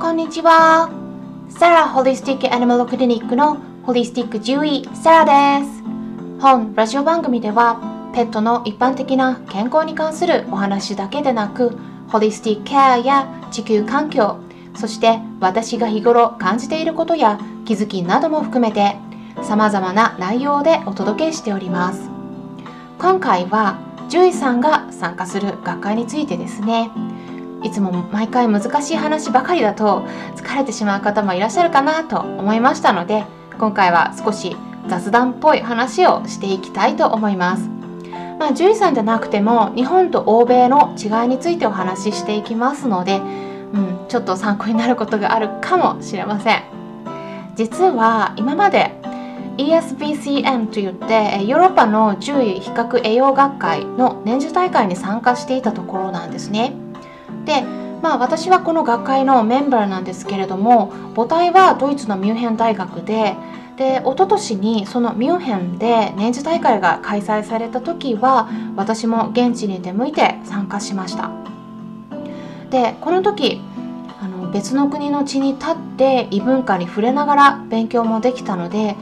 こんにちは。サラホリスティックアニマルクリニックのホリスティック獣医サラです。本ラジオ番組ではペットの一般的な健康に関するお話だけでなくホリスティックケアや地球環境そして私が日頃感じていることや気づきなども含めて様々な内容でお届けしております今回は獣医さんが参加する学会についてですねいつも毎回難しい話ばかりだと疲れてしまう方もいらっしゃるかなと思いましたので今回は少し雑談っぽい話をしていきたいと思います。まあ、獣医さんじゃなくても日本と欧米の違いについてお話ししていきますので、うん、ちょっと参考になることがあるかもしれません。実は今まで ESBCM といってヨーロッパの獣医比較栄養学会の年次大会に参加していたところなんですね。でまあ私はこの学会のメンバーなんですけれども母体はドイツのミュンヘン大学でで一昨年にそのミュンヘンで年次大会が開催された時は私も現地に出向いて参加しました。でこの時あの別の国の地に立って異文化に触れながら勉強もできたので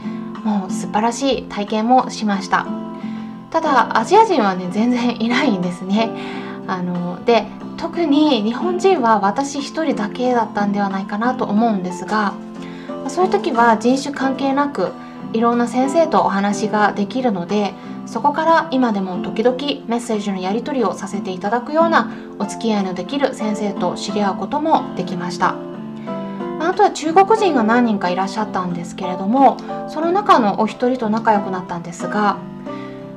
もう素晴らしい体験もしました。ただアジア人はね全然いないんですね。あので特に日本人は私一人だけだったんではないかなと思うんですがそういう時は人種関係なくいろんな先生とお話ができるのでそこから今でも時々メッセージのやり取りをさせていただくようなお付き合いのできる先生と知り合うこともできました。あとは中国人が何人かいらっしゃったんですけれどもその中のお一人と仲良くなったんですが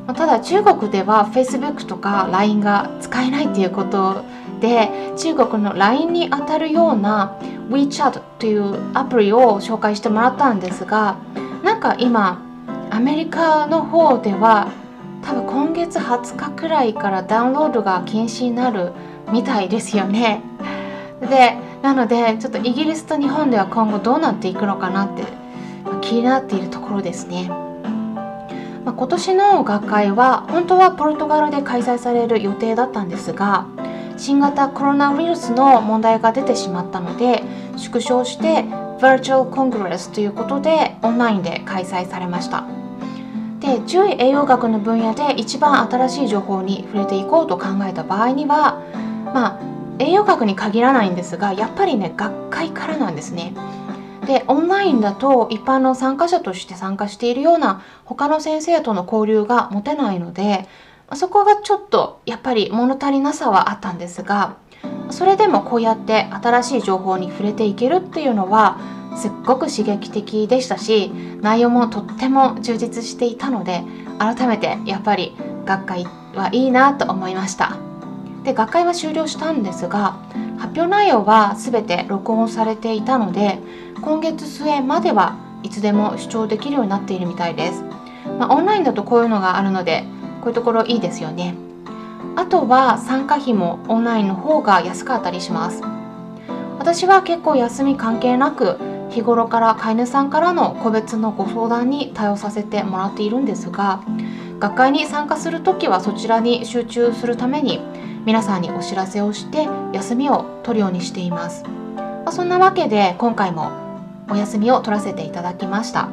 ただ中国では Facebook とか LINE が使えないっていうことで中国の LINE にあたるような WeChat というアプリを紹介してもらったんですがなんか今アメリカの方では多分今月20日くらいからダウンロードが禁止になるみたいですよね。でなのでちょっとイギリスと日本では今後どうなっていくのかなって気になっているところですね。まあ、今年の学会は本当はポルトガルで開催される予定だったんですが新型コロナウイルスの問題が出てしまったので縮小して Virtual Congress ということでオンラインで開催されました。で獣医栄養学の分野で一番新しい情報に触れていこうと考えた場合にはまあ栄養学に限らないんですがやっぱりね学会からなんですね。でオンラインだと一般の参加者として参加しているような他の先生との交流が持てないのでそこがちょっとやっぱり物足りなさはあったんですがそれでもこうやって新しい情報に触れていけるっていうのはすっごく刺激的でしたし内容もとっても充実していたので改めてやっぱり学会はいいなと思いました。で学会は終了したんですが発表内容は全て録音されていたので今月末まではいつでも視聴できるようになっているみたいです、まあ、オンラインだとこういうのがあるのでこういうところいいですよね。あとは参加費もオンラインの方が安かったりします。私は結構休み関係なく日頃から飼い主さんからの個別のご相談に対応させてもらっているんですが学会に参加する時はそちらに集中するために皆さんにお知らせをして休みを取るようにしています、まあ、そんなわけで今回もお休みを取らせていただきました。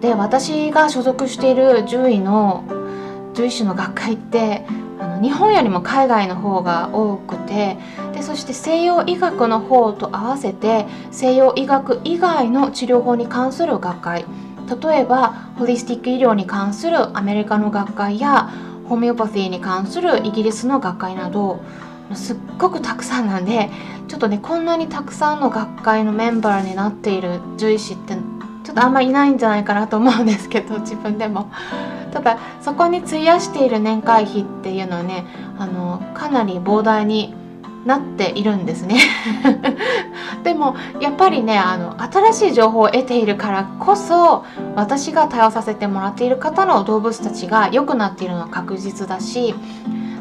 で私が所属している獣医の獣医師の学会ってあの日本よりも海外の方が多くてでそして西洋医学の方と合わせて西洋医学以外の治療法に関する学会例えばホリスティック医療に関するアメリカの学会やホメオパシーに関するイギリスの学会などすっごくたくさんなんでちょっとねこんなにたくさんの学会のメンバーになっている獣医師ってちょっとあんまりいないんじゃないかなと思うんですけど自分でも。ただそこに費やしている年会費っていうのはねあのかなり膨大になっているんですね。でもやっぱりねあの新しい情報を得ているからこそ私が対応させてもらっている方の動物たちが良くなっているのは確実だし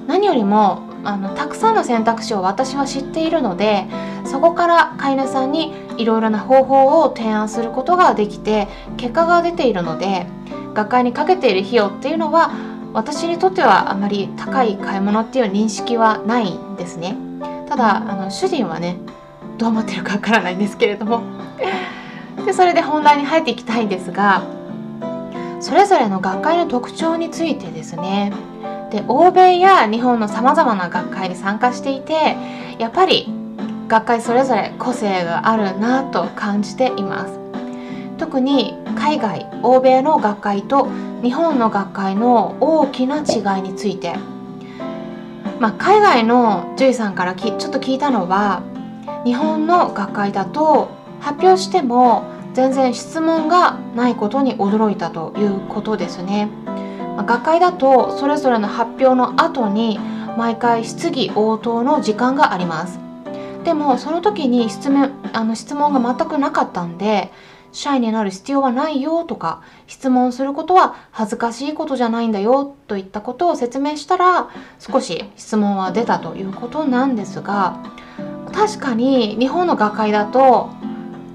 何よりもあのたくさんの選択肢を私は知っているのでそこから飼い主さんにいろいろな方法を提案することができて結果が出ているので学会にかけている費用っていうのは私にとってはあまり高い買い物っていう認識はないんですね。ただあの主人はねどう思ってるかわからないんですけれども。でそれで本題に入っていきたいんですがそれぞれの学会の特徴についてですね。で欧米や日本のさまざまな学会に参加していてやっぱり学会それぞれ個性があるなと感じています。特に海外欧米の学会と日本の学会の大きな違いについて、まあ、海外の獣医さんからきちょっと聞いたのは日本の学会だと発表しても全然質問がないことに驚いたということですね。ま学会だとそれぞれの発表の後に毎回質疑応答の時間がありますでもその時に質問あの質問が全くなかったんでシャイになる必要はないよとか質問することは恥ずかしいことじゃないんだよといったことを説明したら少し質問は出たということなんですが確かに日本の学会だと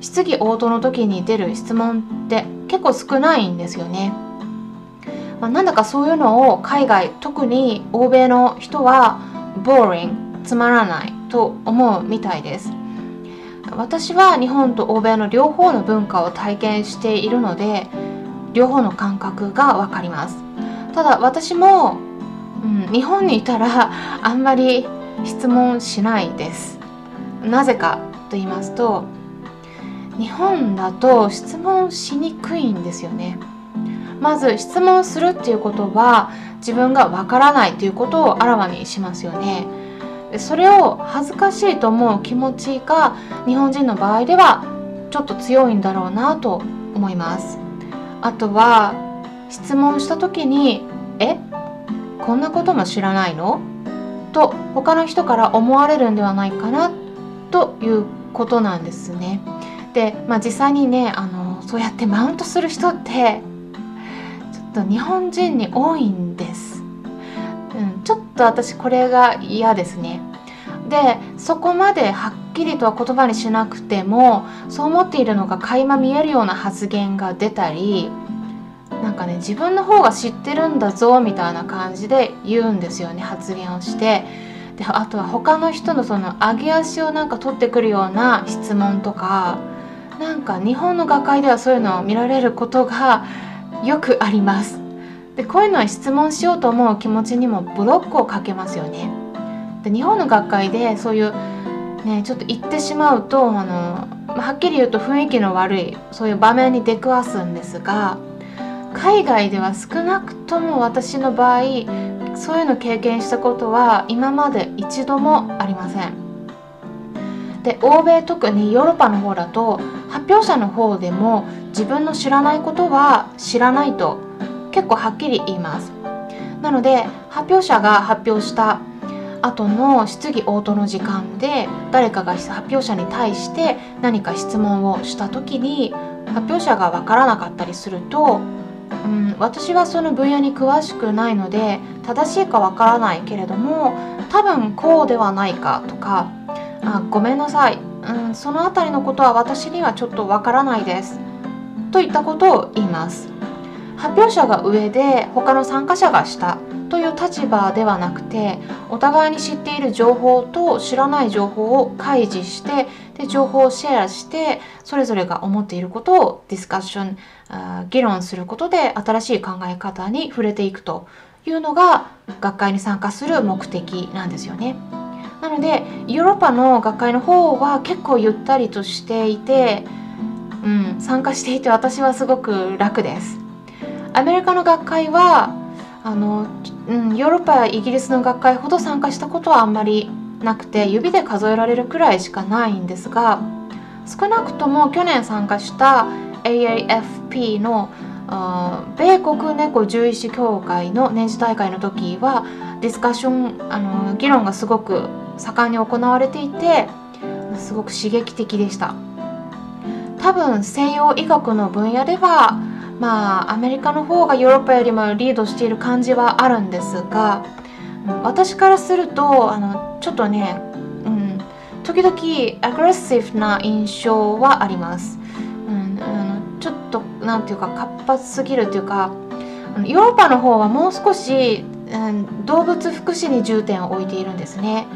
質疑応答の時に出る質問って結構少ないんですよね。まあ、なんだかそういうのを海外特に欧米の人はボーリングつまらないと思うみたいです私は日本と欧米の両方の文化を体験しているので両方の感覚が分かります。ただ私も、うん、日本にいたらあんまり質問しないです。なぜかと言いますと日本だと質問しにくいんですよね。まず質問するっていうことは自分がわからないということをあらわにしますよね。それを恥ずかしいと思う気持ちが日本人の場合ではちょっと強いんだろうなと思いますあとは質問した時に「えこんなことも知らないの?」と他の人から思われるんではないかなということなんですね。で、まあ、実際にねあのそうやってマウントする人ってちょっと日本人に多いんです、うん、ちょっと私これが嫌ですねでそこまではっきりとは言葉にしなくてもそう思っているのが垣間見えるような発言が出たりなんかね自分の方が知ってるんだぞみたいな感じで言うんですよね発言をして。であとは他の人のその上げ足をなんか取ってくるような質問とかなんか日本の学会ではそういうのを見られることがよくあります。でこういうのは質問しようと思う気持ちにもブロックをかけますよね。で日本の学会でそういうねちょっと言ってしまうとあのはっきり言うと雰囲気の悪いそういう場面に出くわすんですが海外では少なくとも私の場合そういうの経験したことは今まで一度もありません。で欧米特にヨーロッパの方だと発表者の方でも自分の知らないことは知らないと結構はっきり言います。なので発表者が発表した後の質疑応答の時間で誰かが発表者に対して何か質問をした時に発表者が分からなかったりすると、うん、私はその分野に詳しくないので正しいか分からないけれども多分こうではないかとかあごめんなさい、うん、その辺りのことは私にはちょっとわからないです。といったことを言います。発表者が上で他の参加者が下という立場ではなくてお互いに知っている情報と知らない情報を開示してで情報をシェアしてそれぞれが思っていることをディスカッション議論することで新しい考え方に触れていくというのが学会に参加する目的なんですよね。なのでヨーロッパの学会の方は結構ゆったりとしていて、うん、参加していて私はすごく楽です。アメリカの学会はあの、うん、ヨーロッパやイギリスの学会ほど参加したことはあんまりなくて指で数えられるくらいしかないんですが少なくとも去年参加した AAFP の米国猫獣医師協会の年次大会の時はディスカッションあの議論がすごく盛んに行われていてすごく刺激的でした。多分西洋医学の分野ではまあアメリカの方がヨーロッパよりもリードしている感じはあるんですが私からするとあのちょっとね、うん、時々アグレッシブな印象はあります、うん、あのちょっと何ていうか活発すぎるというかヨーロッパの方はもう少し、うん、動物福祉に重点を置いているんですね。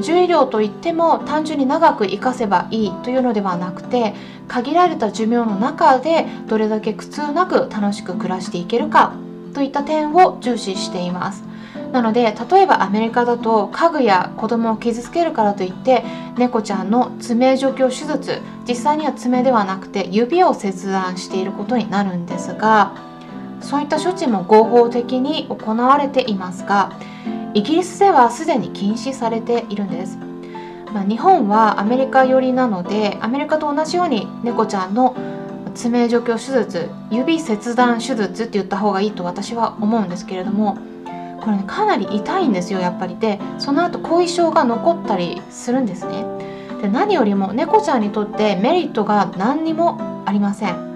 獣医療といっても単純に長く生かせばいいというのではなくて限られた寿命の中でどれだけ苦痛なく楽しく暮らしていけるかといった点を重視しています。なので例えばアメリカだと家具や子供を傷つけるからといって猫ちゃんの爪除去手術実際には爪ではなくて指を切断していることになるんですがそういった処置も合法的に行われていますがイギリスではすでに禁止されているんです、まあ、日本はアメリカ寄りなのでアメリカと同じように猫ちゃんの爪除去手術指切断手術って言った方がいいと私は思うんですけれどもこれねかなり痛いんですよやっぱりでその後後遺症が残ったりするんですね。で何よりも猫ちゃんにとってメリットが何にもありません。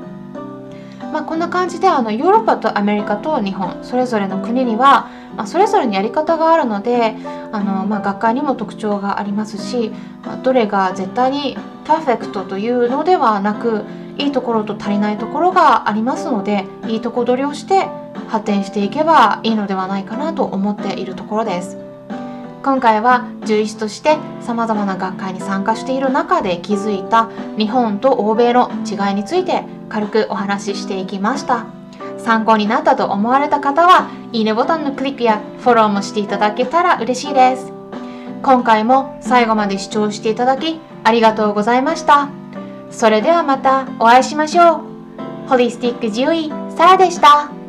まあ、こんな感じであのヨーロッパとアメリカと日本それぞれの国には、まあ、それぞれにやり方があるのであの、まあ、学会にも特徴がありますし、まあ、どれが絶対にパーフェクトというのではなくいいところと足りないところがありますのでいいとこ取りをして発展していけばいいのではないかなと思っているところです。今回は獣医師としてさまざまな学会に参加している中で気づいた日本と欧米の違いについて軽くお話ししていきました。参考になったと思われた方はいいねボタンのクリックやフォローもしていただけたら嬉しいです。今回も最後まで視聴していただきありがとうございました。それではまたお会いしましょう。ホリスティック獣医サラでした。